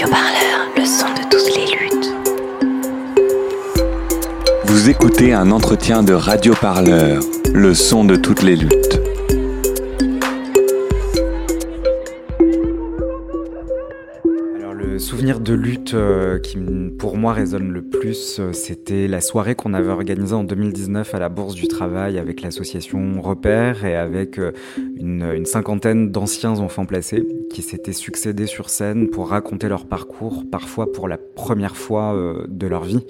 Le son de toutes les luttes. Vous écoutez un entretien de Radio Parleur, le son de toutes les luttes. De lutte euh, qui pour moi résonne le plus, euh, c'était la soirée qu'on avait organisée en 2019 à la Bourse du Travail avec l'association Repère et avec euh, une, une cinquantaine d'anciens enfants placés qui s'étaient succédés sur scène pour raconter leur parcours, parfois pour la première fois de leur vie.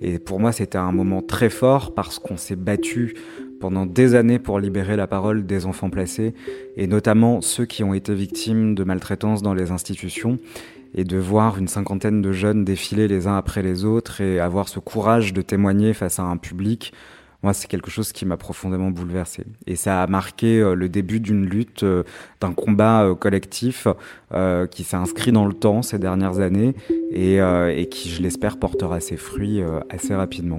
Et pour moi, c'était un moment très fort parce qu'on s'est battu pendant des années pour libérer la parole des enfants placés, et notamment ceux qui ont été victimes de maltraitance dans les institutions, et de voir une cinquantaine de jeunes défiler les uns après les autres et avoir ce courage de témoigner face à un public, moi c'est quelque chose qui m'a profondément bouleversé. Et ça a marqué euh, le début d'une lutte, euh, d'un combat euh, collectif qui s'est inscrit dans le temps ces dernières années et, et qui, je l'espère, portera ses fruits assez rapidement.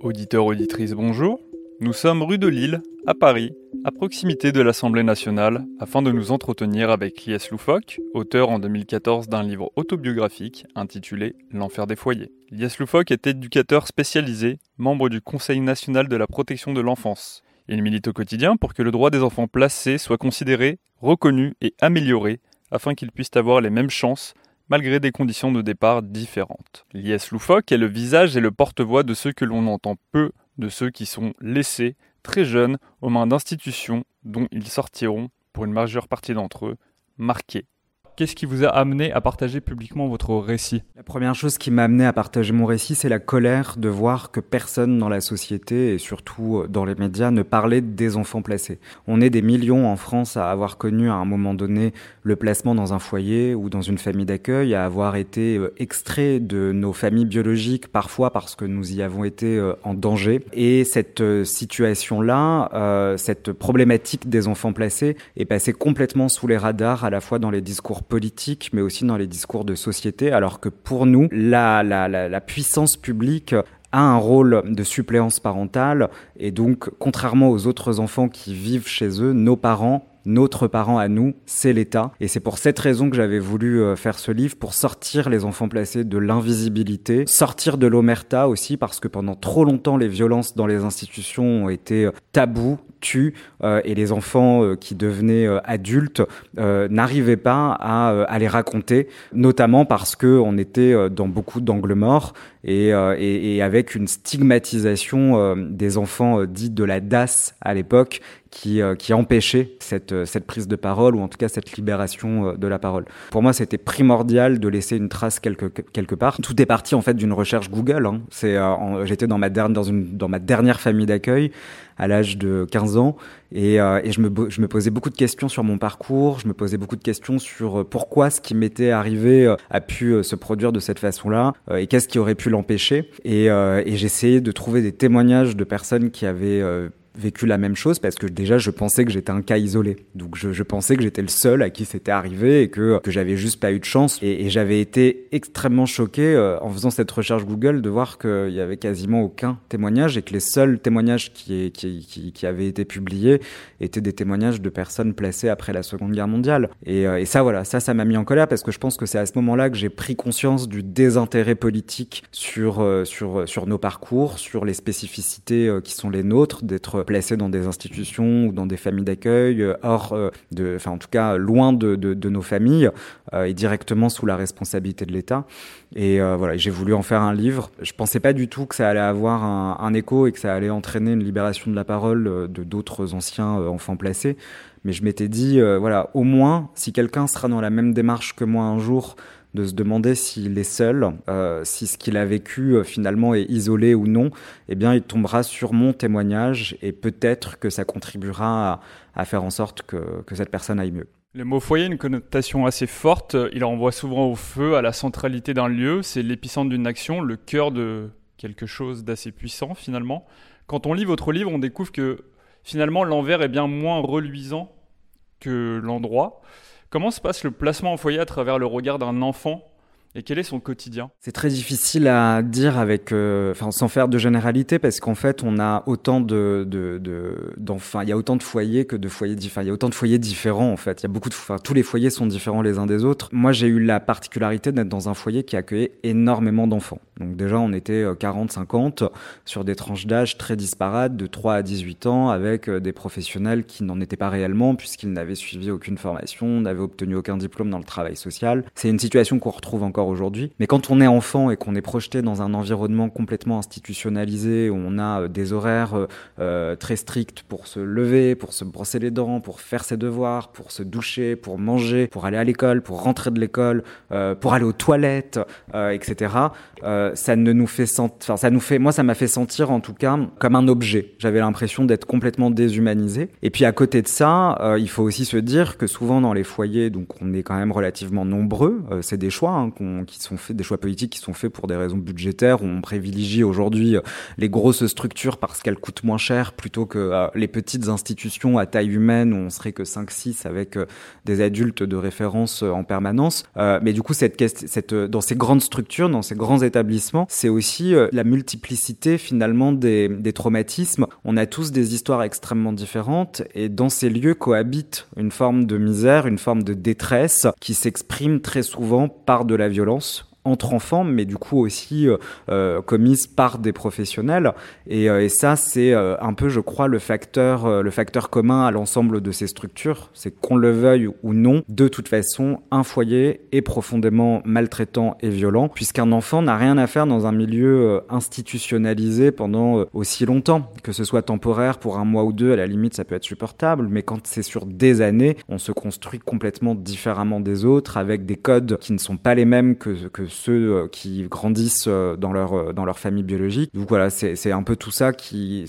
Auditeurs, auditrices, bonjour. Nous sommes rue de Lille, à Paris, à proximité de l'Assemblée nationale, afin de nous entretenir avec Lies Loufoque, auteur en 2014 d'un livre autobiographique intitulé L'enfer des foyers. Lies Loufoque est éducateur spécialisé, membre du Conseil national de la protection de l'enfance. Il milite au quotidien pour que le droit des enfants placés soit considéré, reconnu et amélioré, afin qu'ils puissent avoir les mêmes chances malgré des conditions de départ différentes. Lies Loufoque est le visage et le porte-voix de ceux que l'on entend peu de ceux qui sont laissés très jeunes aux mains d'institutions dont ils sortiront, pour une majeure partie d'entre eux, marqués Qu'est-ce qui vous a amené à partager publiquement votre récit? La première chose qui m'a amené à partager mon récit, c'est la colère de voir que personne dans la société et surtout euh, dans les médias ne parlait des enfants placés. On est des millions en France à avoir connu à un moment donné le placement dans un foyer ou dans une famille d'accueil, à avoir été euh, extraits de nos familles biologiques parfois parce que nous y avons été euh, en danger. Et cette situation-là, cette problématique des enfants placés est passée complètement sous les radars à la fois dans les discours politique, mais aussi dans les discours de société, alors que pour nous, la, la, la, puissance publique a un rôle de suppléance parentale, et donc, contrairement aux autres enfants qui vivent chez eux, nos parents notre parent à nous, c'est l'État. Et c'est pour cette raison que j'avais voulu euh, faire ce livre, pour sortir les enfants placés de l'invisibilité, sortir de l'omerta aussi, parce que pendant trop longtemps, les violences dans les institutions ont été euh, tabous, tues, euh, et les enfants qui devenaient adultes n'arrivaient pas à, les raconter, notamment parce que on était dans beaucoup d'angles morts et, et, avec une stigmatisation des enfants dits de la DAS à l'époque, qui, euh, qui empêchait cette, euh, cette prise de parole, ou en tout cas cette libération euh, de la parole. Pour moi, c'était primordial de laisser une trace quelque, quelque part. Tout est parti en fait d'une recherche Google. Hein. C'est, j'étais dans ma, dernière, dans, dans ma dernière famille d'accueil à l'âge de 15 ans et, et je, me, je me posais beaucoup de questions sur mon parcours, je me posais beaucoup de questions sur pourquoi ce qui m'était arrivé a pu se produire de cette façon-là et qu'est-ce qui aurait pu l'empêcher. Et, et j'essayais de trouver des témoignages de personnes qui avaient vécu la même chose parce que déjà je pensais que j'étais un cas isolé. Donc je, pensais que j'étais le seul à qui c'était arrivé et que, que j'avais juste pas eu de chance. Et, j'avais été extrêmement choqué euh, en faisant cette recherche Google de voir qu'il y avait quasiment aucun témoignage et que les seuls témoignages qui, qui, qui, avaient été publiés étaient des témoignages de personnes placées après la Seconde Guerre mondiale. Et, euh, et ça voilà, ça ça m'a mis en colère parce que je pense que c'est à ce moment-là que j'ai pris conscience du désintérêt politique sur, euh, sur, sur nos parcours, sur les spécificités qui sont les nôtres, d'être placés dans des institutions ou dans des familles d'accueil, euh, hors euh, de, enfin en tout cas loin de, de, nos familles euh, et directement sous la responsabilité de l'État. Et voilà, j'ai voulu en faire un livre. Je pensais pas du tout que ça allait avoir un, un écho et que ça allait entraîner une libération de la parole de d'autres anciens enfants placés. Mais je m'étais dit, voilà, au moins, si quelqu'un sera dans la même démarche que moi un jour, de se demander s'il est seul, euh, si ce qu'il a vécu euh, finalement est isolé ou non, eh bien il tombera sur mon témoignage et peut-être que ça contribuera à, faire en sorte que, que cette personne aille mieux. Le mot foyer a une connotation assez forte, il renvoie souvent au feu, à la centralité d'un lieu, c'est l'épicentre d'une action, le cœur de quelque chose d'assez puissant finalement. Quand on lit votre livre, on découvre que finalement l'envers est bien moins reluisant que l'endroit. Comment se passe le placement en foyer à travers le regard d'un enfant? Et quel est son quotidien? C'est très difficile à dire euh, sans faire de généralité, parce qu'en fait, on a autant de, de, de d'enfants, il y a autant de foyers que de foyers différents. Il y a autant de foyers différents, en fait. Il y a beaucoup de, tous les foyers sont différents les uns des autres. Moi, j'ai eu la particularité d'être dans un foyer qui accueillait énormément d'enfants. Donc déjà, on était 40, euh, 50 sur des tranches d'âge très disparates, de 3 à 18 ans, avec euh, des professionnels qui n'en étaient pas réellement, puisqu'ils n'avaient suivi aucune formation, n'avaient obtenu aucun diplôme dans le travail social. C'est une situation qu'on retrouve encore aujourd'hui. Mais quand on est enfant et qu'on est projeté dans un environnement complètement institutionnalisé, où on a euh, des horaires euh, euh, très stricts pour se lever, pour se brosser les dents, pour faire ses devoirs, pour se doucher, pour manger, pour aller à l'école, pour rentrer de l'école, pour aller aux toilettes, etc. Ça ne nous fait sentir, ça nous fait, moi ça m'a fait sentir en tout cas comme un objet. J'avais l'impression d'être complètement déshumanisé. Et puis à côté de ça, il faut aussi se dire que souvent dans les foyers, donc on est quand même relativement nombreux. C'est des choix hein, qui sont faits, des choix politiques qui sont faits pour des raisons budgétaires. Où on privilégie aujourd'hui euh, les grosses structures parce qu'elles coûtent moins cher plutôt que euh, les petites institutions à taille humaine où on serait que 5-6 avec euh, des adultes de référence en permanence. mais du coup, cette, cette, dans ces grandes structures, dans ces grands établissements, c'est aussi la multiplicité finalement des, des traumatismes. On a tous des histoires extrêmement différentes et dans ces lieux cohabitent une forme de misère, une forme de détresse qui s'exprime très souvent par de la violence violence entre enfants, mais du coup aussi euh, euh, commises par des professionnels. Et, euh, ça, c'est euh, un peu, je crois, le facteur, le facteur commun à l'ensemble de ces structures. C'est qu'on le veuille ou non, de toute façon, un foyer est profondément maltraitant et violent, puisqu'un enfant n'a rien à faire dans un milieu institutionnalisé pendant aussi longtemps, que ce soit temporaire pour un mois ou deux, à la limite, ça peut être supportable, mais quand c'est sur des années, on se construit complètement différemment des autres, avec des codes qui ne sont pas les mêmes que, que ceux euh, qui grandissent euh, dans leur, euh, dans leur famille biologique. Donc voilà, c'est un peu tout ça qui...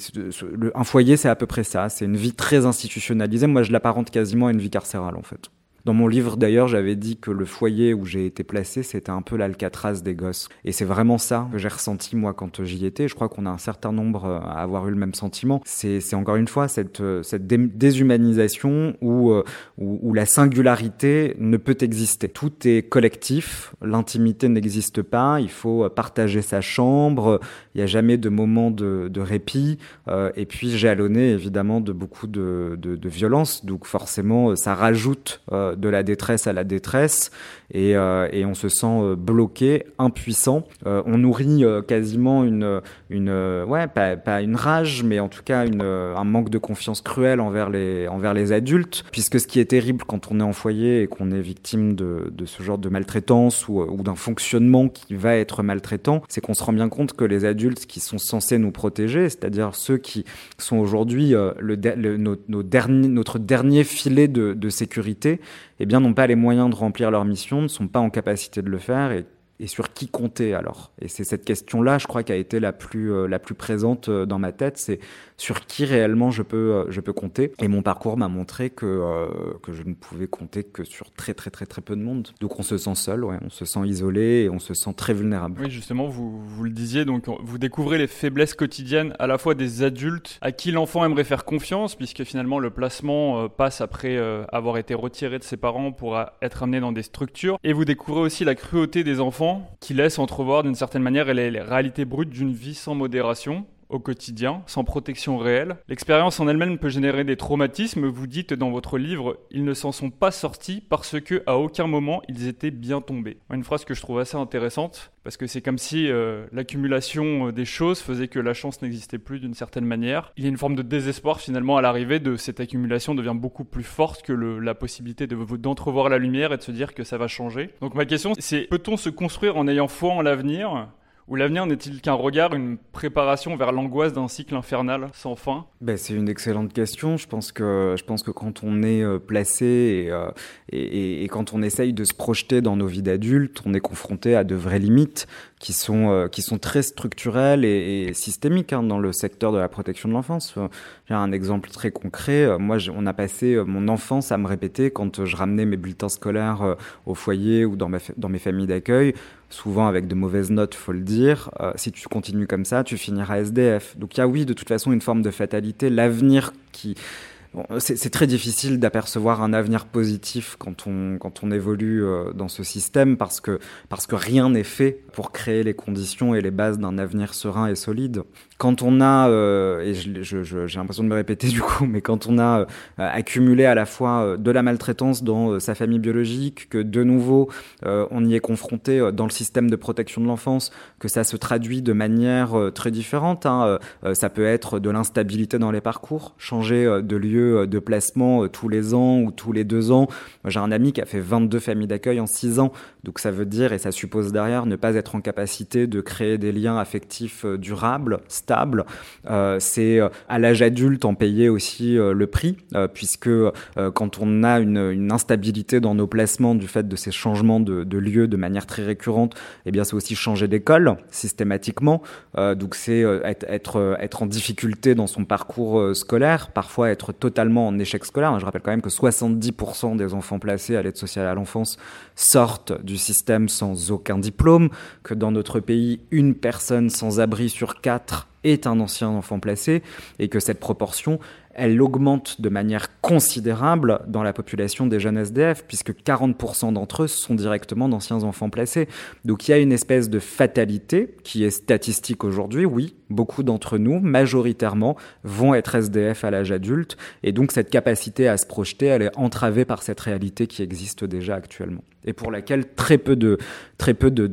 Un foyer, c'est à peu près ça. C'est une vie très institutionnalisée. Moi, je l'apparente quasiment à une vie carcérale, en fait. Dans mon livre, d'ailleurs, j'avais dit que le foyer où j'ai été placé, c'était un peu l'alcatraz des gosses. Et c'est vraiment ça que j'ai ressenti, moi, quand j'y étais. Je crois qu'on a un certain nombre à avoir eu le même sentiment. C'est encore une fois cette, cette déshumanisation où, où, la singularité ne peut exister. Tout est collectif, l'intimité n'existe pas, il faut partager sa chambre, il n'y a jamais de moment de, répit. Euh, et puis, jalonné, évidemment, de beaucoup de, de, violence. Donc, forcément, ça rajoute euh, de la détresse à la détresse et, euh, on se sent bloqué, impuissant. Euh, on nourrit euh, quasiment une, une ouais, pas, une rage, mais en tout cas une, un manque de confiance cruel envers les, envers les adultes, puisque ce qui est terrible quand on est en foyer et qu'on est victime de, de ce genre de maltraitance ou, d'un fonctionnement qui va être maltraitant, c'est qu'on se rend bien compte que les adultes qui sont censés nous protéger, c'est-à-dire ceux qui sont aujourd'hui le, le, derniers, notre dernier filet de sécurité, eh bien, n'ont pas les moyens de remplir leur mission, ne sont pas en capacité de le faire et et sur qui compter alors? Et c'est cette question-là, je crois, qui a été la plus, euh, la plus présente euh, dans ma tête, c'est sur qui réellement je peux, euh, je peux compter? Et mon parcours m'a montré que, que je ne pouvais compter que sur très très très très peu de monde. Donc on se sent seul, on se sent isolé et on se sent très vulnérable. Oui, justement, vous, vous le disiez, donc vous découvrez les faiblesses quotidiennes à la fois des adultes à qui l'enfant aimerait faire confiance, puisque finalement le placement passe après avoir été retiré de ses parents pour être amené dans des structures. Et vous découvrez aussi la cruauté des enfants qui laisse entrevoir d'une certaine manière les, réalités brutes d'une vie sans modération au quotidien, sans protection réelle. L'expérience en elle-même peut générer des traumatismes. Vous dites dans votre livre, ils ne s'en sont pas sortis parce que à aucun moment ils étaient bien tombés. Une phrase que je trouve assez intéressante parce que c'est comme si euh, l'accumulation des choses faisait que la chance n'existait plus d'une certaine manière. Il y a une forme de désespoir finalement à l'arrivée de cette accumulation devient beaucoup plus forte que la possibilité de d'entrevoir la lumière et de se dire que ça va changer. Donc ma question c'est peut-on se construire en ayant foi en l'avenir? Ou l'avenir n'est-il qu'un regard, une préparation vers l'angoisse d'un cycle infernal sans fin? Ben, C'est une excellente question. Je pense que, je pense que quand on est euh, placé et, euh, et, quand on essaye de se projeter dans nos vies d'adultes, on est confronté à de vraies limites qui sont, euh, qui sont très structurelles et, systémiques hein, dans le secteur de la protection de l'enfance. J'ai un exemple très concret. Moi, on a passé mon enfance à me répéter quand je ramenais mes bulletins scolaires au foyer ou dans, dans mes familles d'accueil souvent avec de mauvaises notes, faut le dire. Euh, si tu continues comme ça, tu finiras SDF. Donc il y a oui, de toute façon, une forme de fatalité. L'avenir qui c'est très difficile d'apercevoir un avenir positif quand on, quand on évolue euh, dans ce système parce que, parce que rien n'est fait pour créer les conditions et les bases d'un avenir serein et solide. Quand on a, euh, et j'ai l'impression de me répéter du coup, mais quand on a euh, accumulé à la fois de la maltraitance dans sa famille biologique, que de nouveau on y est confronté dans le système de protection de l'enfance, que ça se traduit de manière très différente. Hein, ça peut être de l'instabilité dans les parcours, changer de lieu euh, de placement euh, tous les ans ou tous les deux ans. J'ai un ami qui a fait 22 familles d'accueil en 6 ans. Donc ça veut dire, et ça suppose derrière, ne pas être en capacité de créer des liens affectifs euh, durables, stables. c'est à l'âge adulte en payer aussi le prix, puisque quand on a une, instabilité dans nos placements du fait de ces changements de, lieu de manière très récurrente, eh bien c'est aussi changer d'école systématiquement. donc c'est être, être, en difficulté dans son parcours scolaire, parfois être totalement totalement en échec scolaire. Je rappelle quand même que 70% des enfants placés à l'aide sociale à l'enfance sortent du système sans aucun diplôme, que dans notre pays, une personne sans abri sur quatre est un ancien enfant placé, et que cette proportion, elle augmente de manière considérable dans la population des jeunes SDF, puisque 40% d'entre eux sont directement d'anciens enfants placés. Donc il y a une espèce de fatalité qui est statistique aujourd'hui, oui, beaucoup d'entre nous, majoritairement, vont être SDF à l'âge adulte, et donc cette capacité à se projeter, elle est entravée par cette réalité qui existe déjà actuellement, et pour laquelle très peu de, très peu de,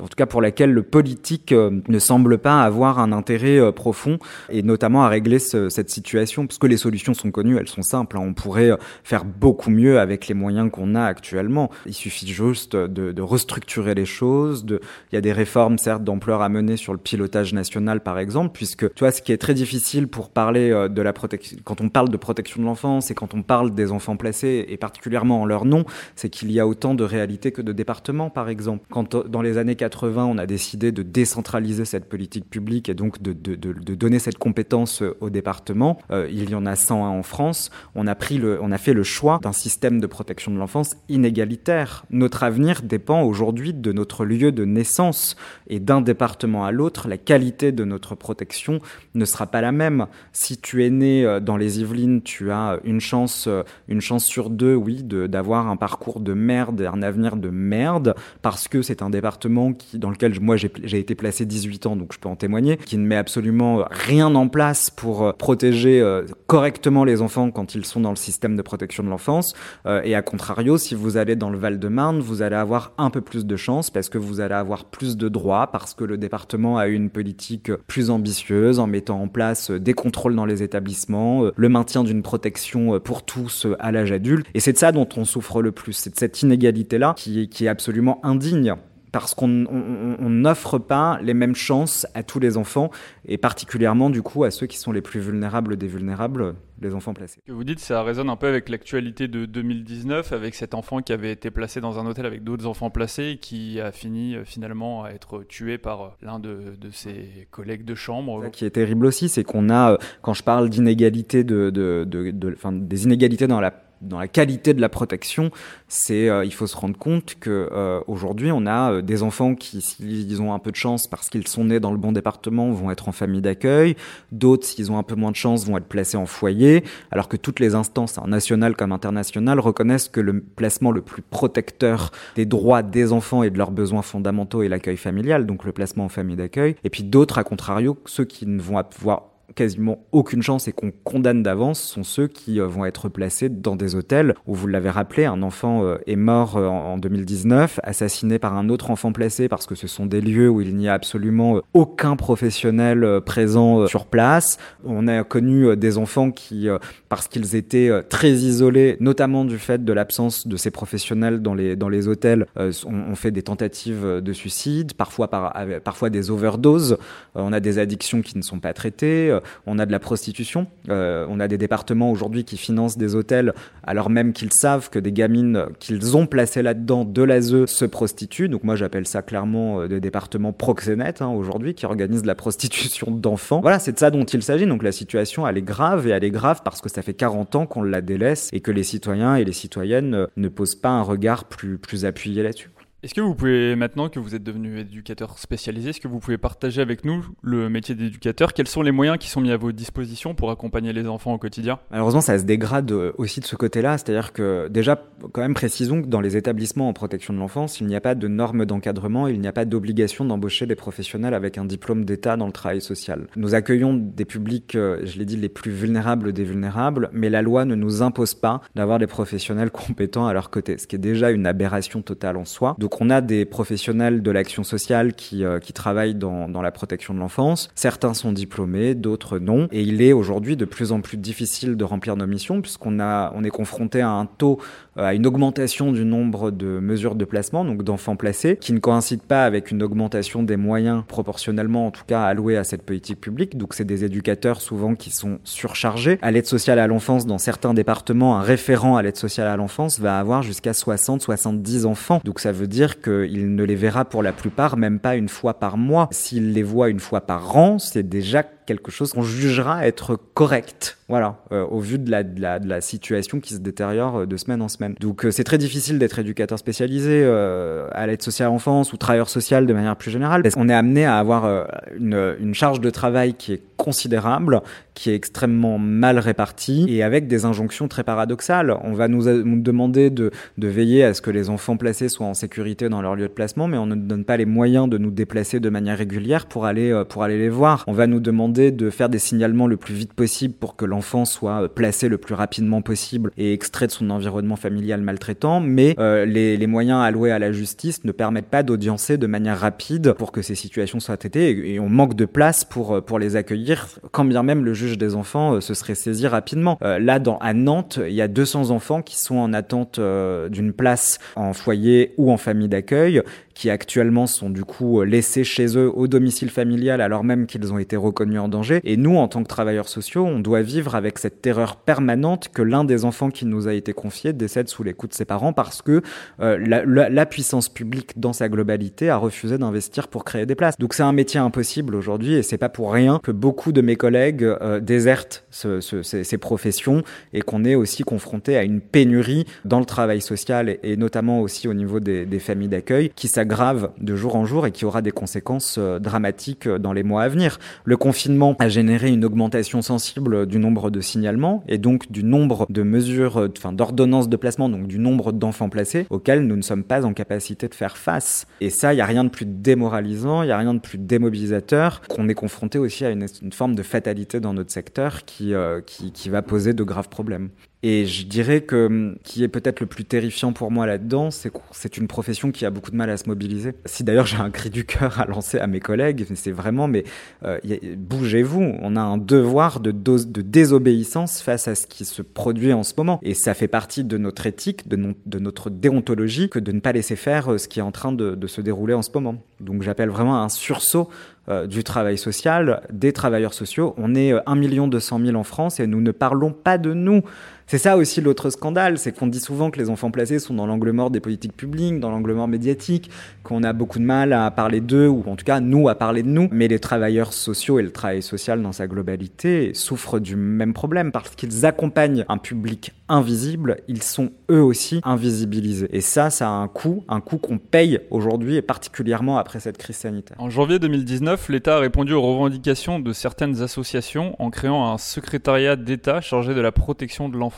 en tout cas pour laquelle le politique euh, ne semble pas avoir un intérêt euh, profond, et notamment à régler cette situation, parce que les solutions sont connues, elles sont simples. Hein. On pourrait euh, faire beaucoup mieux avec les moyens qu'on a actuellement. Il suffit juste de, restructurer les choses. Il y a des réformes, certes, d'ampleur à mener sur le pilotage national, par exemple, puisque tu vois, ce qui est très difficile pour parler de la protection, quand on parle de protection de l'enfance et quand on parle des enfants placés, et particulièrement en leur nom, c'est qu'il y a de réalités que de départements, par exemple. Quand dans les années 80, on a décidé de décentraliser cette politique publique et donc de, de, de, donner cette compétence euh, au département. Euh, il y en a 101 en France. On a, pris le, on a fait le choix d'un système de protection de l'enfance inégalitaire. Notre avenir dépend aujourd'hui de notre lieu de naissance et d'un département à l'autre, la qualité de notre protection ne sera pas la même. Si tu es né euh, dans les Yvelines, tu as une chance, une chance sur deux, oui, d'avoir un parcours de merde un avenir de merde parce que c'est un département qui, dans lequel moi j'ai été placé 18 ans, donc je peux en témoigner, qui ne met absolument rien en place pour euh, protéger euh, correctement les enfants quand ils sont dans le système de protection de l'enfance. Euh, et à contrario, si vous allez dans le Val-de-Marne, vous allez avoir un peu plus de chance parce que vous allez avoir plus de droits, parce que le département a eu une politique plus ambitieuse en mettant en place des contrôles dans les établissements, le maintien d'une protection pour tous à l'âge adulte. Et c'est de ça dont on souffre le plus, c'est de cette inégalité-là qui, qui est absolument indigne parce qu'on n'offre pas les mêmes chances à tous les enfants, et particulièrement du coup à ceux qui sont les plus vulnérables des vulnérables, les enfants placés. Ce que vous dites, ça résonne un peu avec l'actualité de 2019, avec cet enfant qui avait été placé dans un hôtel avec d'autres enfants placés, et qui a fini euh, finalement à être tué par euh, l'un de, ses collègues de chambre. Ce qui est terrible aussi, c'est qu'on a, euh, quand je parle d'inégalité, de, de, de, des inégalités dans la dans la qualité de la protection, c'est euh, il faut se rendre compte que euh, aujourd'hui on a euh, des enfants qui s'ils ont un peu de chance parce qu'ils sont nés dans le bon département vont être en famille d'accueil, d'autres s'ils ont un peu moins de chance vont être placés en foyer, alors que toutes les instances hein, nationales comme internationales reconnaissent que le placement le plus protecteur des droits des enfants et de leurs besoins fondamentaux est l'accueil familial, donc le placement en famille d'accueil, et puis d'autres à contrario ceux qui ne vont avoir quasiment aucune chance et qu'on condamne d'avance sont ceux qui euh, vont être placés dans des hôtels où, vous l'avez rappelé, un enfant euh, est mort euh, en 2019, assassiné par un autre enfant placé parce que ce sont des lieux où il n'y a absolument aucun professionnel présent sur place. On a connu des enfants qui, parce qu'ils étaient très isolés, notamment du fait de l'absence de ces professionnels dans les, dans les hôtels, ont fait des tentatives de suicide, parfois, par, parfois des overdoses. On a des addictions qui ne sont pas traitées on a de la prostitution. Euh, on a des départements aujourd'hui qui financent des hôtels alors même qu'ils savent que des gamines qu'ils ont placées là-dedans de l'ASE se prostituent. Donc moi j'appelle ça clairement euh, des départements proxénètes hein, aujourd'hui qui organisent la prostitution d'enfants. Voilà, c'est de ça dont il s'agit. Donc la situation elle est grave et elle est grave parce que ça fait 40 ans qu'on la délaisse et que les citoyens et les citoyennes ne posent pas un regard plus, plus appuyé là-dessus. Est-ce que vous pouvez, maintenant que vous êtes devenu éducateur spécialisé, est-ce que vous pouvez partager avec nous le métier d'éducateur? Quels sont les moyens qui sont mis à vos dispositions pour accompagner les enfants au quotidien? Malheureusement, ça se dégrade euh, aussi de ce côté-là, c'est-à-dire que déjà, quand même précisons que dans les établissements en protection de l'enfance, il n'y a pas de normes d'encadrement, il n'y a pas d'obligation d'embaucher des professionnels avec un diplôme d'État dans le travail social. Nous accueillons des publics, euh, je l'ai dit, les plus vulnérables des vulnérables, mais la loi ne nous impose pas d'avoir des professionnels compétents à leur côté, ce qui est déjà une aberration totale en soi. On a des professionnels de l'action sociale qui, euh, qui travaillent dans, dans la protection de l'enfance. Certains sont diplômés, d'autres non. Et il est aujourd'hui de plus en plus difficile de remplir nos missions puisqu'on on est confronté à un taux, euh, à une augmentation du nombre de mesures de placement, donc d'enfants placés, qui ne coïncide pas avec une augmentation des moyens proportionnellement, en tout cas, alloués à cette politique publique. Donc c'est des éducateurs souvent qui sont surchargés. À l'aide sociale à l'enfance, dans certains départements, un référent à l'aide sociale à l'enfance va avoir jusqu'à 60, 70 enfants. Donc ça veut dire que il ne les verra pour la plupart même pas une fois par mois. S'il les voit une fois par an, c'est déjà quelque chose qu'on jugera être correct, voilà, euh, au vu de la, situation qui se détériore euh, de semaine en semaine. Donc euh, c'est très difficile d'être éducateur spécialisé à l'aide sociale à l'enfance ou travailleur social de manière plus générale, parce qu'on est amené à avoir une, charge de travail qui est considérable, qui est extrêmement mal répartie et avec des injonctions très paradoxales. On va nous, demander de, de, veiller à ce que les enfants placés soient en sécurité dans leur lieu de placement, mais on ne donne pas les moyens de nous déplacer de manière régulière pour aller, pour aller les voir. On va nous demander de faire des signalements le plus vite possible pour que l'enfant soit placé le plus rapidement possible et extrait de son environnement familial maltraitant, mais euh, les, moyens alloués à la justice ne permettent pas d'audiencer de manière rapide pour que ces situations soient traitées et, on manque de place pour, pour les accueillir, quand bien même le juge des enfants euh, se serait saisi rapidement. Euh, là, dans, à Nantes, il y a 200 enfants qui sont en attente euh, d'une place en foyer ou en famille d'accueil qui actuellement sont du coup laissés chez eux au domicile familial alors même qu'ils ont été reconnus en danger. Et nous, en tant que travailleurs sociaux, on doit vivre avec cette terreur permanente que l'un des enfants qui nous a été confié décède sous les coups de ses parents parce que euh, la, puissance publique dans sa globalité a refusé d'investir pour créer des places. Donc c'est un métier impossible aujourd'hui et c'est pas pour rien que beaucoup de mes collègues euh, désertent ce, ce, ces, professions et qu'on est aussi confronté à une pénurie dans le travail social et, notamment aussi au niveau des, familles d'accueil qui s'aggrave grave de jour en jour et qui aura des conséquences euh, dramatiques dans les mois à venir. Le confinement a généré une augmentation sensible du nombre de signalements et donc du nombre de mesures, enfin d'ordonnances de placement, donc du nombre d'enfants placés auxquels nous ne sommes pas en capacité de faire face. Et ça, il n'y a rien de plus démoralisant, il n'y a rien de plus démobilisateur qu'on est confronté aussi à une, forme de fatalité dans notre secteur euh, qui, qui va poser de graves problèmes. Et je dirais que qui est peut-être le plus terrifiant pour moi là-dedans, c'est que c'est une profession qui a beaucoup de mal à se mobiliser. Si d'ailleurs j'ai un cri du cœur à lancer à mes collègues, c'est vraiment, mais euh, bougez-vous. On a un devoir de, désobéissance face à ce qui se produit en ce moment. Et ça fait partie de notre éthique, de, notre déontologie, que de ne pas laisser faire euh, ce qui est en train de, de se dérouler en ce moment. Donc j'appelle vraiment un sursaut euh, du travail social, des travailleurs sociaux. On est 1 200 000 en France et nous ne parlons pas de nous. C'est ça aussi l'autre scandale, c'est qu'on dit souvent que les enfants placés sont dans l'angle mort des politiques publiques, dans l'angle mort médiatique, qu'on a beaucoup de mal à parler d'eux, ou en tout cas nous à parler de nous. Mais les travailleurs sociaux et le travail social dans sa globalité souffrent du même problème parce qu'ils accompagnent un public invisible, ils sont eux aussi invisibilisés. Et ça, ça a un coût, un coût qu'on paye aujourd'hui et particulièrement après cette crise sanitaire. En janvier 2019, l'État a répondu aux revendications de certaines associations en créant un secrétariat d'État chargé de la protection de l'enfant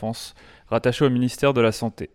rattaché au ministère de la Santé.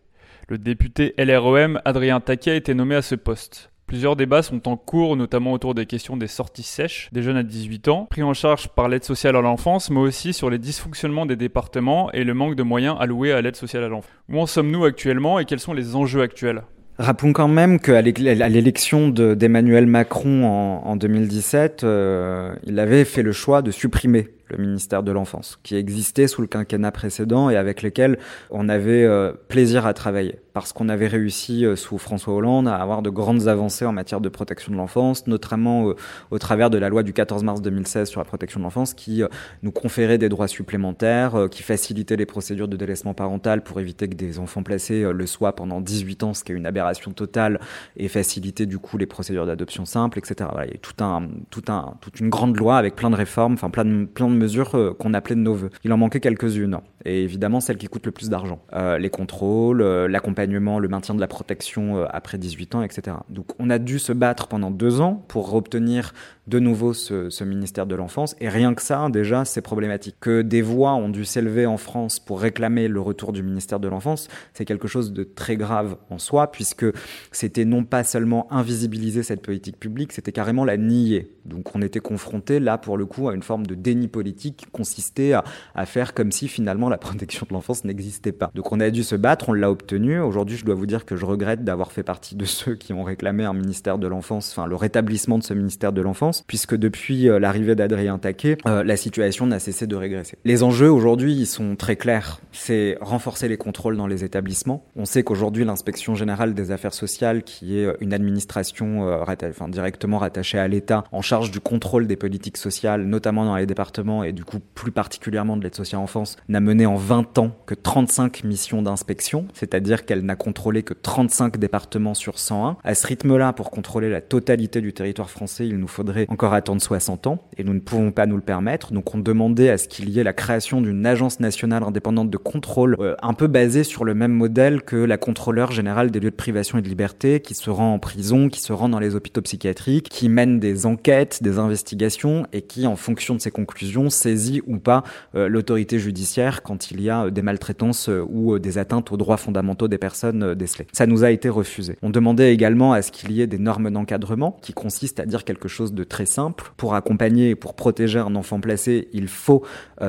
Le député LREM Adrien Taquet a été nommé à ce poste. Plusieurs débats sont en cours, notamment autour des questions des sorties sèches des jeunes à 18 ans, pris en charge par l'aide sociale à l'enfance, mais aussi sur les dysfonctionnements des départements et le manque de moyens alloués à l'aide sociale à l'enfance. Où en sommes-nous actuellement et quels sont les enjeux actuels? Rappelons quand même qu'à l'élection d'Emmanuel Macron en, en 2017, euh, il avait fait le choix de supprimer le ministère de l'Enfance, qui existait sous le quinquennat précédent et avec lequel on avait euh, plaisir à travailler, parce qu'on avait réussi euh, sous François Hollande à avoir de grandes avancées en matière de protection de l'enfance, notamment euh, au travers de la loi du 14 mars 2016 sur la protection de l'enfance, qui nous conférait des droits supplémentaires, qui facilitait les procédures de délaissement parental pour éviter que des enfants placés le soient pendant 18 ans, ce qui est une aberration totale, et faciliter du coup les procédures d'adoption simple, etc. Voilà, il y a toute une grande loi avec plein de réformes, enfin plein de mesures euh, qu'on appelait de nos voeux. Il en manquait quelques-unes, et évidemment celles qui coûtent le plus d'argent. Euh, les contrôles, euh, l'accompagnement, le maintien de la protection après 18 ans, etc. Donc on a dû se battre pendant deux ans pour obtenir de nouveau ce, ministère de l'enfance, et rien que ça, déjà, c'est problématique. Que des voix ont dû s'élever en France pour réclamer le retour du ministère de l'enfance, c'est quelque chose de très grave en soi, puisque c'était non pas seulement invisibiliser cette politique publique, c'était carrément la nier. Donc on était confronté là pour le coup à une forme de déni politique qui consistait à, à faire comme si finalement la protection de l'enfance n'existait pas. Donc on a dû se battre, on l'a obtenu. Aujourd'hui je dois vous dire que je regrette d'avoir fait partie de ceux qui ont réclamé un ministère de l'enfance, enfin le rétablissement de ce ministère de l'enfance, puisque depuis euh, l'arrivée d'Adrien Taquet, euh, la situation n'a cessé de régresser. Les enjeux aujourd'hui ils sont très clairs. C'est renforcer les contrôles dans les établissements. On sait qu'aujourd'hui l'inspection générale des affaires sociales, qui est une administration euh, directement rattachée à l'État, en charge charge du contrôle des politiques sociales, notamment dans les départements et du coup plus particulièrement de l'aide sociale enfance, n'a mené en 20 ans que 35 missions d'inspection, c'est-à-dire qu'elle n'a contrôlé que 35 départements sur 101. À ce rythme-là, pour contrôler la totalité du territoire français, il nous faudrait encore attendre 60 ans et nous ne pouvons pas nous le permettre. Donc on demandait à ce qu'il y ait la création d'une agence nationale indépendante de contrôle euh, un peu basée sur le même modèle que la contrôleur générale des lieux de privation et de liberté qui se rend en prison, qui se rend dans les hôpitaux psychiatriques, qui mène des enquêtes des investigations et qui, en fonction de ses conclusions, saisit ou pas euh, l'autorité judiciaire quand il y a euh, des maltraitances ou des atteintes aux droits fondamentaux des personnes décelées. Ça nous a été refusé. On demandait également à ce qu'il y ait des normes d'encadrement qui consistent à dire quelque chose de très simple. Pour accompagner et pour protéger un enfant placé, il faut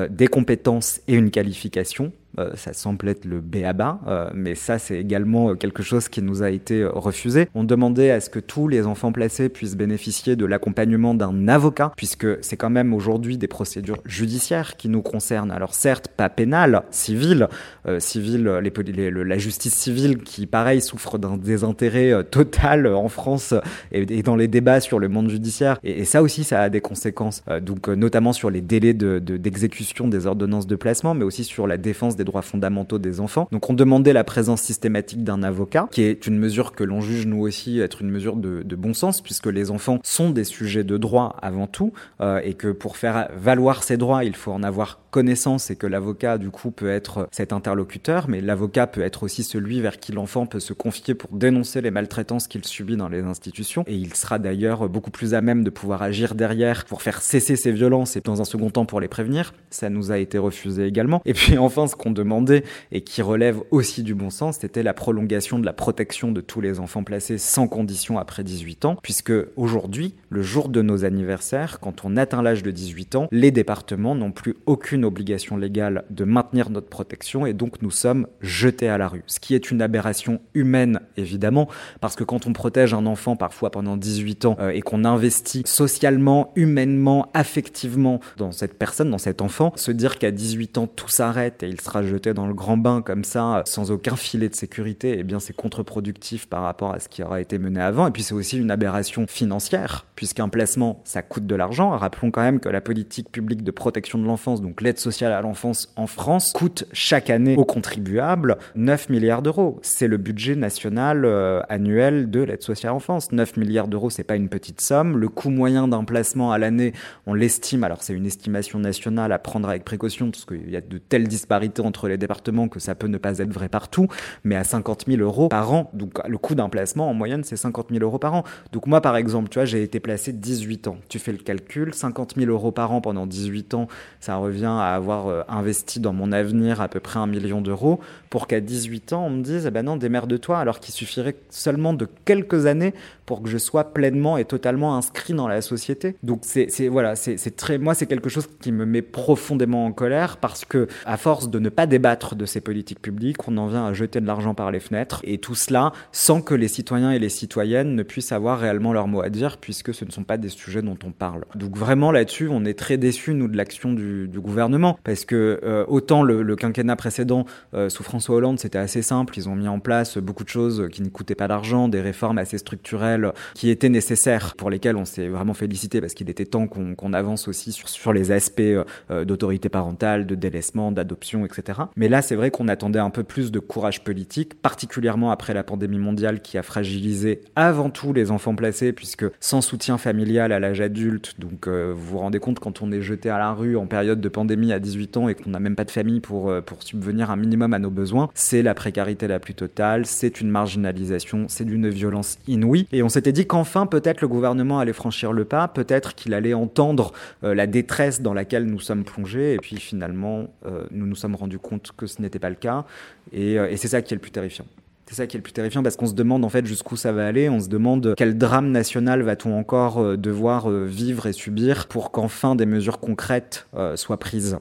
des compétences et une qualification. Euh, ça semble être le béaba, euh, mais ça c'est également euh, quelque chose qui nous a été refusé. On demandait à ce que tous les enfants placés puissent bénéficier de l'accompagnement d'un avocat, puisque c'est quand même aujourd'hui des procédures judiciaires qui nous concernent. Alors certes, pas pénales, civiles, euh, civile, la justice civile qui, pareil, souffre d'un désintérêt total en France et, dans les débats sur le monde judiciaire. Et, et ça aussi, ça a des conséquences, donc notamment sur les délais d'exécution de, de, des ordonnances de placement, mais aussi sur la défense des droits fondamentaux des enfants. Donc on demandait la présence systématique d'un avocat, qui est une mesure que l'on juge nous aussi être une mesure de, bon sens, puisque les enfants sont des sujets de droit avant tout, euh, et que pour faire valoir ces droits, il faut en avoir connaissance et que l'avocat du coup peut être cet interlocuteur, mais l'avocat peut être aussi celui vers qui l'enfant peut se confier pour dénoncer les maltraitances qu'il subit dans les institutions. Et il sera d'ailleurs beaucoup plus à même de pouvoir agir derrière pour faire cesser ces violences et dans un second temps pour les prévenir. Ça nous a été refusé également. Et puis enfin, ce qu'on demandait et qui relève aussi du bon sens, c'était la prolongation de la protection de tous les enfants placés sans condition après 18 ans, puisque aujourd'hui, le jour de nos anniversaires, quand on atteint l'âge de 18 ans, les départements n'ont plus aucune obligation légale de maintenir notre protection et donc nous sommes jetés à la rue. Ce qui est une aberration humaine, évidemment, parce que quand on protège un enfant parfois pendant 18 ans euh, et qu'on investit socialement, humainement, affectivement dans cette personne, dans cet enfant, se dire qu'à 18 ans tout s'arrête et il sera jeté dans le grand bain comme ça, sans aucun filet de sécurité, eh bien c'est contre-productif par rapport à ce qui aura été mené avant. Et puis c'est aussi une aberration financière, puisqu'un placement, ça coûte de l'argent. Rappelons quand même que la politique publique de protection de l'enfance, donc l'aide sociale à l'enfance en France coûte chaque année aux contribuables 9 milliards d'euros. C'est le budget national euh, annuel de l'aide sociale à l'enfance. 9 milliards d'euros, c'est pas une petite somme. Le coût moyen d'un placement à l'année, on l'estime, alors c'est une estimation nationale à prendre avec précaution parce qu'il y a de telles disparités entre les départements que ça peut ne pas être vrai partout, mais à 50 000 euros par an. Donc le coût d'un placement en moyenne, c'est 50 000 euros par an. Donc moi, par exemple, tu vois, j'ai été placé 18 ans. Tu fais le calcul, 50 000 euros par an pendant 18 ans, ça revient à avoir euh, investi dans mon avenir à peu près un million d'euros pour qu'à 18 ans, on me dise, eh ben non, démerde-toi, alors qu'il suffirait seulement de quelques années pour que je sois pleinement et totalement inscrit dans la société. Donc c'est voilà, c'est très moi c'est quelque chose qui me met profondément en colère parce que à force de ne pas débattre de ces politiques publiques, on en vient à jeter de l'argent par les fenêtres et tout cela sans que les citoyens et les citoyennes ne puissent avoir réellement leur mot à dire puisque ce ne sont pas des sujets dont on parle. Donc vraiment là-dessus, on est très déçus nous de l'action du gouvernement parce que euh, autant le, quinquennat précédent euh, sous François Hollande, c'était assez simple, ils ont mis en place beaucoup de choses qui ne coûtaient pas d'argent, des réformes assez structurelles qui étaient nécessaires, pour lesquelles on s'est vraiment félicité, parce qu'il était temps qu'on avance aussi sur, sur les aspects d'autorité parentale, de délaissement, d'adoption, etc. Mais là, c'est vrai qu'on attendait un peu plus de courage politique, particulièrement après la pandémie mondiale qui a fragilisé avant tout les enfants placés, puisque sans soutien familial à l'âge adulte, donc vous vous rendez compte quand on est jeté à la rue en période de pandémie à 18 ans et qu'on n'a même pas de famille pour, euh, pour subvenir un minimum à nos besoins, c'est la précarité la plus totale, c'est une marginalisation, c'est d'une violence inouïe. Et on s'était dit qu'enfin, peut-être le gouvernement allait franchir le pas, peut-être qu'il allait entendre euh, la détresse dans laquelle nous sommes plongés. Et puis finalement, euh, nous nous sommes rendus compte que ce n'était pas le cas. Et, et c'est ça qui est le plus terrifiant. C'est ça qui est le plus terrifiant parce qu'on se demande en fait jusqu'où ça va aller, on se demande quel drame national va-t-on encore euh, devoir euh, vivre et subir pour qu'enfin des mesures concrètes euh, soient prises.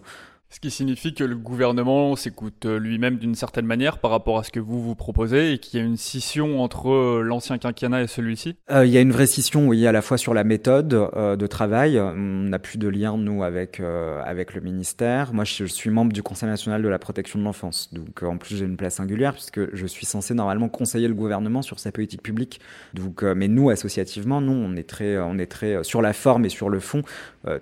Ce qui signifie que le gouvernement s'écoute euh, lui-même d'une certaine manière par rapport à ce que vous vous proposez et qu'il y a une scission entre euh, l'ancien quinquennat et celui-ci? Euh, Il y a une vraie scission, oui, à la fois sur la méthode de travail. On n'a plus de lien, nous, avec, avec le ministère. Moi, je suis membre du Conseil national de la protection de l'enfance. Donc, en plus, j'ai une place singulière puisque je suis censé normalement conseiller le gouvernement sur sa politique publique. Donc, mais nous, associativement, nous, on est très, on est très sur la forme et sur le fond,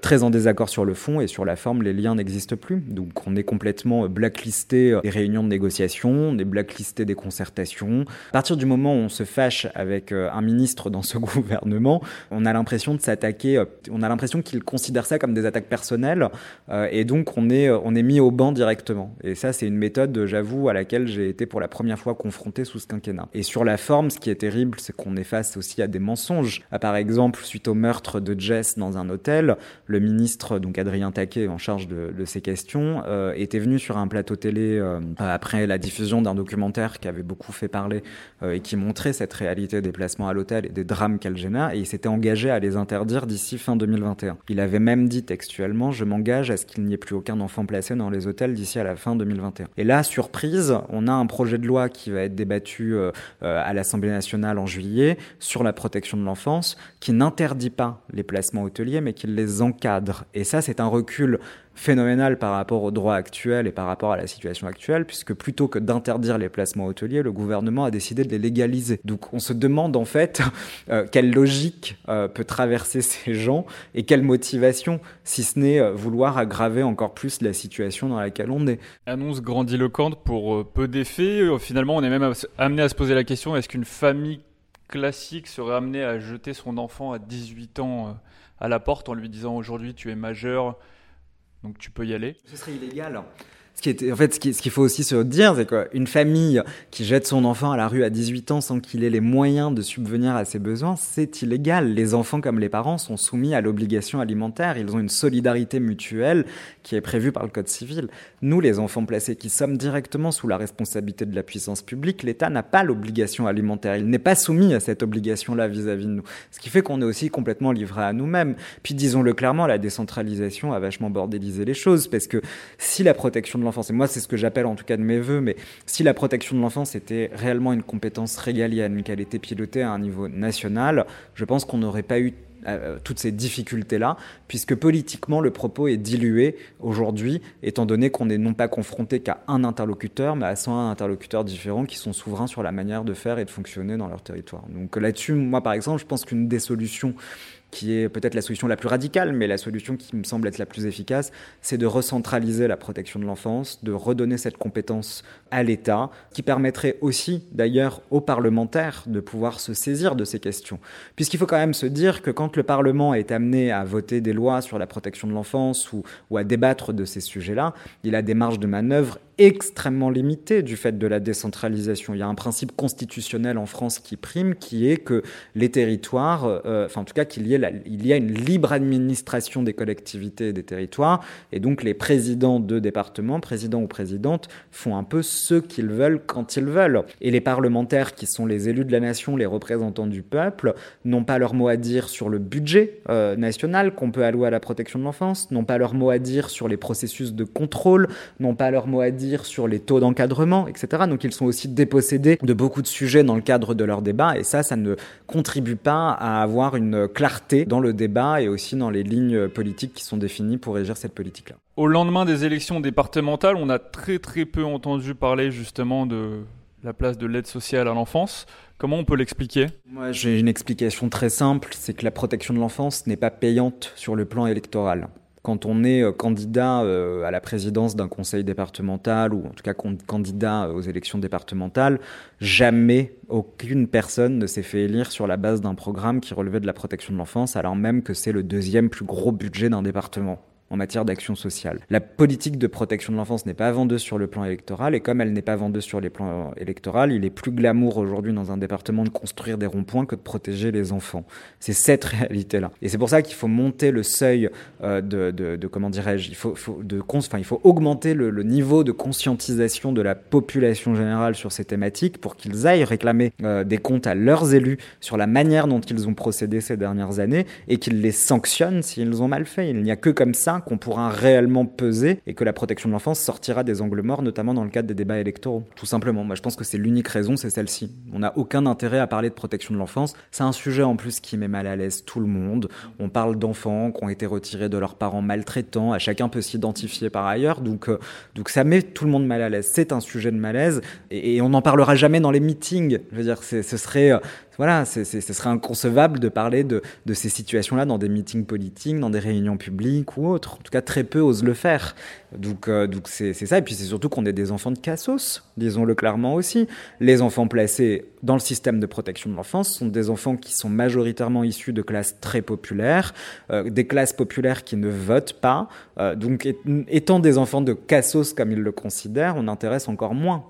très en désaccord sur le fond et sur la forme, les liens n'existent plus. Donc on est complètement blacklisté des réunions de négociation, on est blacklisté des concertations. À partir du moment où on se fâche avec euh, un ministre dans ce gouvernement, on a l'impression de s'attaquer, euh, on a l'impression qu'il considère ça comme des attaques personnelles euh, et donc on est, on est mis au banc directement. Et ça c'est une méthode, j'avoue, à laquelle j'ai été pour la première fois confronté sous ce quinquennat. Et sur la forme, ce qui est terrible, c'est qu'on est face aussi à des mensonges. Par exemple, suite au meurtre de Jess dans un hôtel, le ministre, donc Adrien Taquet, en charge de, de ces questions, euh, était venu sur un plateau télé euh, après la diffusion d'un documentaire qui avait beaucoup fait parler euh, et qui montrait cette réalité des placements à l'hôtel et des drames qu'elle génère, et il s'était engagé à les interdire d'ici fin 2021. Il avait même dit textuellement Je m'engage à ce qu'il n'y ait plus aucun enfant placé dans les hôtels d'ici à la fin 2021. Et là, surprise, on a un projet de loi qui va être débattu à l'Assemblée nationale en juillet sur la protection de l'enfance qui n'interdit pas les placements hôteliers mais qui les encadre. Et ça, c'est un recul phénoménal par rapport au droit actuel et par rapport à la situation actuelle, puisque plutôt que d'interdire les placements hôteliers, le gouvernement a décidé de les légaliser. Donc on se demande en fait euh, quelle logique euh, peut traverser ces gens et quelle motivation, si ce n'est euh, vouloir aggraver encore plus la situation dans laquelle on est. Annonce grandiloquente pour peu d'effets. Finalement, on est même amené à se poser la question est-ce qu'une famille classique serait amenée à jeter son enfant à 18 ans à la porte en lui disant aujourd'hui tu es majeur donc tu peux y aller. Ce serait illégal. Ce qui est, en fait, ce qu'il faut aussi se dire, c'est qu'une famille qui jette son enfant à la rue à 18 ans sans qu'il ait les moyens de subvenir à ses besoins, c'est illégal. Les enfants comme les parents sont soumis à l'obligation alimentaire. Ils ont une solidarité mutuelle qui est prévue par le Code civil. Nous, les enfants placés qui sommes directement sous la responsabilité de la puissance publique, l'État n'a pas l'obligation alimentaire. Il n'est pas soumis à cette obligation-là vis-à-vis de nous. Ce qui fait qu'on est aussi complètement livré à nous-mêmes. Puis disons-le clairement, la décentralisation a vachement bordélisé les choses parce que si la protection de l'enfance. Et moi, c'est ce que j'appelle en tout cas de mes voeux, mais si la protection de l'enfance était réellement une compétence régalienne, qu'elle était pilotée à un niveau national, je pense qu'on n'aurait pas eu euh, toutes ces difficultés-là, puisque politiquement le propos est dilué aujourd'hui, étant donné qu'on n'est non pas confronté qu'à un interlocuteur, mais à 101 interlocuteurs différents qui sont souverains sur la manière de faire et de fonctionner dans leur territoire. Donc là-dessus, moi par exemple, je pense qu'une des solutions qui est peut-être la solution la plus radicale, mais la solution qui me semble être la plus efficace, c'est de recentraliser la protection de l'enfance, de redonner cette compétence à l'État, qui permettrait aussi d'ailleurs aux parlementaires de pouvoir se saisir de ces questions. Puisqu'il faut quand même se dire que quand le Parlement est amené à voter des lois sur la protection de l'enfance ou, ou à débattre de ces sujets-là, il a des marges de manœuvre extrêmement limité du fait de la décentralisation. Il y a un principe constitutionnel en France qui prime, qui est que les territoires, euh, enfin en tout cas qu'il y, ait il y a une libre administration des collectivités et des territoires, et donc les présidents de départements, présidents ou présidentes, font un peu ce qu'ils veulent quand ils veulent. Et les parlementaires, qui sont les élus de la nation, les représentants du peuple, n'ont pas leur mot à dire sur le budget euh, national qu'on peut allouer à la protection de l'enfance, n'ont pas leur mot à dire sur les processus de contrôle, n'ont pas leur mot à dire sur les taux d'encadrement, etc. Donc ils sont aussi dépossédés de beaucoup de sujets dans le cadre de leur débat, et ça, ça ne contribue pas à avoir une clarté dans le débat et aussi dans les lignes politiques qui sont définies pour régir cette politique-là. Au lendemain des élections départementales, on a très très peu entendu parler justement de la place de l'aide sociale à l'enfance. Comment on peut l'expliquer? Moi, j'ai une explication très simple, c'est que la protection de l'enfance n'est pas payante sur le plan électoral. Quand on est euh, candidat euh, à la présidence d'un conseil départemental ou en tout cas candidat aux élections départementales, jamais aucune personne ne s'est fait élire sur la base d'un programme qui relevait de la protection de l'enfance, alors même que c'est le deuxième plus gros budget d'un département en matière d'action sociale. La politique de protection de l'enfance n'est pas vendeuse sur le plan électoral, et comme elle n'est pas vendeuse sur les plans électoraux, il est plus glamour aujourd'hui dans un département de construire des ronds-points que de protéger les enfants. C'est cette réalité-là. Et c'est pour ça qu'il faut monter le seuil euh, de, comment dirais-je, il faut augmenter le, niveau de conscientisation de la population générale sur ces thématiques pour qu'ils aillent réclamer euh, des comptes à leurs élus sur la manière dont ils ont procédé ces dernières années et qu'ils les sanctionnent s'ils ont mal fait. Il n'y a que comme ça qu'on pourra réellement peser et que la protection de l'enfance sortira des angles morts, notamment dans le cadre des débats électoraux. Tout simplement. Moi, je pense que c'est l'unique raison, c'est celle-ci. On n'a aucun intérêt à parler de protection de l'enfance. C'est un sujet en plus qui met mal à l'aise tout le monde. On parle d'enfants qui ont été retirés de leurs parents maltraitants. À chacun peut s'identifier par ailleurs. Donc, euh, donc ça met tout le monde mal à l'aise. C'est un sujet de malaise et, et on n'en parlera jamais dans les meetings. Je veux dire, ce serait, euh, voilà, ce serait inconcevable de parler de, ces situations-là dans des meetings politiques, dans des réunions publiques ou autres. En tout cas, très peu osent le faire. Donc, euh, c'est ça. Et puis, c'est surtout qu'on est des enfants de cassos, disons-le clairement aussi. Les enfants placés dans le système de protection de l'enfance sont des enfants qui sont majoritairement issus de classes très populaires, euh, des classes populaires qui ne votent pas. Euh, donc, étant des enfants de cassos comme ils le considèrent, on intéresse encore moins.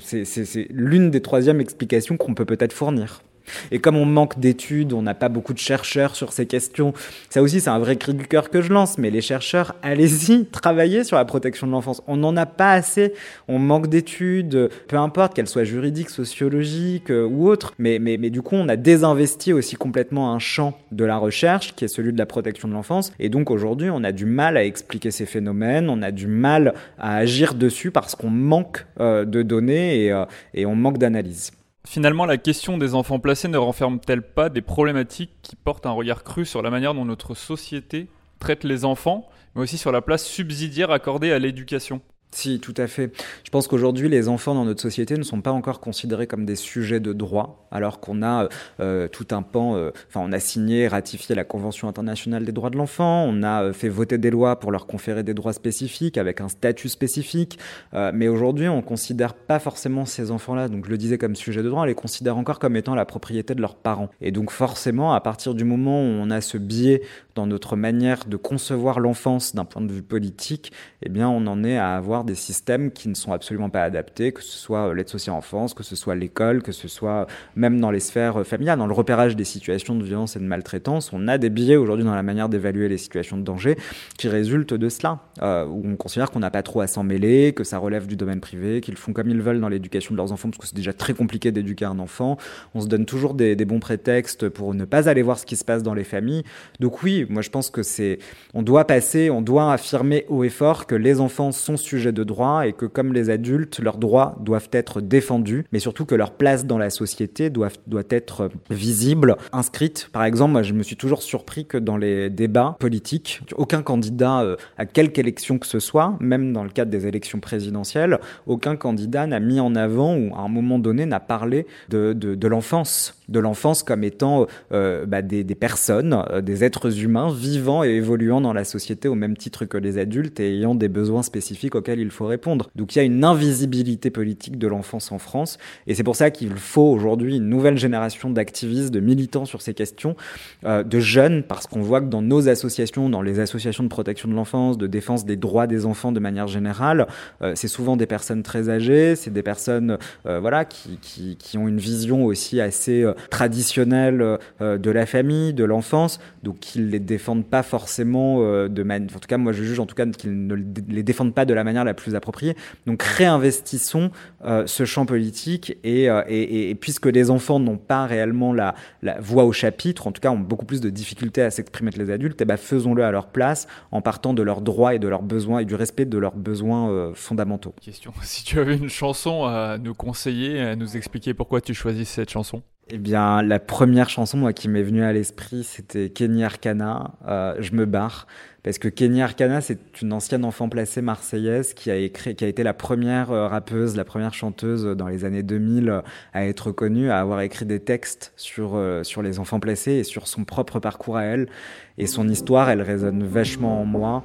C'est l'une des troisièmes explications qu'on peut peut-être fournir. Et comme on manque d'études, on n'a pas beaucoup de chercheurs sur ces questions, ça aussi c'est un vrai cri du cœur que je lance, mais les chercheurs, allez-y, travaillez sur la protection de l'enfance. On n'en a pas assez, on manque d'études, peu importe qu'elles soient juridiques, sociologiques euh, ou autres, mais, mais, mais du coup on a désinvesti aussi complètement un champ de la recherche qui est celui de la protection de l'enfance, et donc aujourd'hui on a du mal à expliquer ces phénomènes, on a du mal à agir dessus parce qu'on manque euh, de données et, euh, et on manque d'analyse. Finalement, la question des enfants placés ne renferme-t-elle pas des problématiques qui portent un regard cru sur la manière dont notre société traite les enfants, mais aussi sur la place subsidiaire accordée à l'éducation? Si, tout à fait. Je pense qu'aujourd'hui, les enfants dans notre société ne sont pas encore considérés comme des sujets de droit, alors qu'on a euh, tout un pan, euh, on a signé, ratifié la Convention internationale des droits de l'enfant, on a euh, fait voter des lois pour leur conférer des droits spécifiques, avec un statut spécifique, mais aujourd'hui, on ne considère pas forcément ces enfants-là, donc je le disais comme sujet de droit, on les considère encore comme étant la propriété de leurs parents. Et donc forcément, à partir du moment où on a ce biais dans notre manière de concevoir l'enfance d'un point de vue politique, eh bien, on en est à avoir des systèmes qui ne sont absolument pas adaptés, que ce soit euh, l'aide sociale enfance, que ce soit l'école, que ce soit même dans les sphères euh, familiales, dans le repérage des situations de violence et de maltraitance. On a des biais aujourd'hui dans la manière d'évaluer les situations de danger qui résultent de cela, euh, où on considère qu'on n'a pas trop à s'en mêler, que ça relève du domaine privé, qu'ils font comme ils veulent dans l'éducation de leurs enfants, parce que c'est déjà très compliqué d'éduquer un enfant. On se donne toujours des, des bons prétextes pour ne pas aller voir ce qui se passe dans les familles. Donc oui, moi je pense que c'est, on doit passer, on doit affirmer haut et fort que les enfants sont sujets de droit et que comme les adultes, leurs droits doivent être défendus, mais surtout que leur place dans la société doit, doit être visible, inscrite. Par exemple, moi je me suis toujours surpris que dans les débats politiques, aucun candidat euh, à quelque élection que ce soit, même dans le cadre des élections présidentielles, aucun candidat n'a mis en avant ou à un moment donné n'a parlé de, de, l'enfance de l'enfance comme étant euh, bah, des, personnes, euh, des êtres humains vivant et évoluant dans la société au même titre que les adultes et ayant des besoins spécifiques auxquels il faut répondre. Donc il y a une invisibilité politique de l'enfance en France et c'est pour ça qu'il faut aujourd'hui une nouvelle génération d'activistes, de militants sur ces questions, euh, de jeunes, parce qu'on voit que dans nos associations, dans les associations de protection de l'enfance, de défense des droits des enfants de manière générale, euh, c'est souvent des personnes très âgées, c'est des personnes euh, voilà qui, qui, ont une vision aussi assez traditionnelle de la famille, de l'enfance, donc ils les défendent pas forcément de manière. En tout cas, moi je juge en tout cas qu'ils ne les défendent pas de la manière la plus appropriée. Donc réinvestissons euh, ce champ politique et, et, et, puisque les enfants n'ont pas réellement la, la, voix au chapitre, en tout cas ont beaucoup plus de difficultés à s'exprimer que les adultes, et ben faisons-le à leur place en partant de leurs droits et de leurs besoins et du respect de leurs besoins fondamentaux. Question si tu avais une chanson à nous conseiller, à nous expliquer pourquoi tu choisis cette chanson? Eh bien, la première chanson moi, qui m'est venue à l'esprit, c'était Kenny Arcana, euh, Je me barre, parce que Kenny Arcana, c'est une ancienne enfant placée marseillaise qui a, écrit, qui a été la première euh, rappeuse, la première chanteuse dans les années 2000 euh, à être connue, à avoir écrit des textes sur, euh, sur les enfants placés et sur son propre parcours à elle. Et son histoire, elle résonne vachement en moi.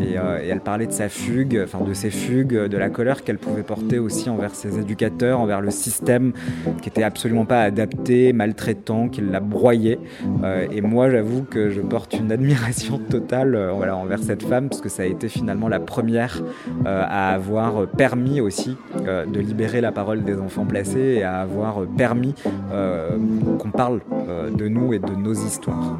Et, elle parlait de sa fugue, enfin de ses fugues, de la colère qu'elle pouvait porter aussi envers ses éducateurs, envers le système qui était absolument pas adapté, maltraitant, qui l'a broyé. et moi, j'avoue que je porte une admiration totale voilà, envers cette femme, parce que ça a été finalement la première euh, à avoir permis aussi euh, de libérer la parole des enfants placés et à avoir permis euh, qu'on parle de nous et de nos histoires.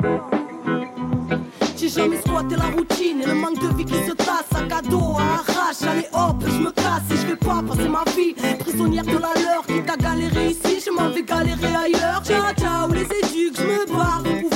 J'ai jamais squatté la routine et le manque de vie qui se tasse. Sac à dos, à arrache, allez hop, je me casse et je vais pas passer ma vie prisonnière de la leur. Qui t'a galéré ici, je m'en vais galérer ailleurs. Ciao, ciao, les éduques, je me barre.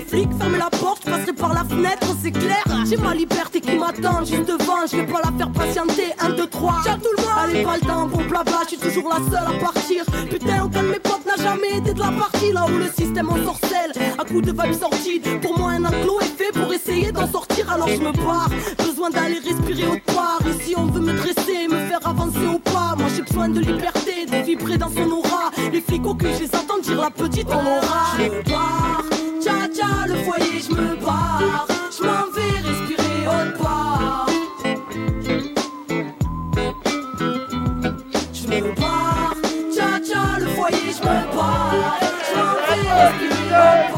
Les flics, la porte, je passerai par la fenêtre, c'est clair. J'ai ma liberté qui m'attend juste devant, je vais pas la faire patienter. 1, 2, 3, ciao tout le monde. Allez, pas le temps pour blabla, je suis toujours la seule à partir. Putain, aucun de mes potes n'a jamais été de la partie. Là où le système en sorcelle, à coup de vibes sorties. Pour moi, un enclos est fait pour essayer d'en sortir, alors je me barre. Besoin d'aller respirer autre part. Ici, on veut me dresser, me faire avancer au pas. Moi, j'ai besoin de liberté, de vibrer dans son aura. Les flics au cul, je les dire la petite en aura. Je me le foyer, je me barre. Je m'en vais respirer autre part. Je me barre, tcha tcha le foyer, je me barre. Je m'en vais respirer autre part.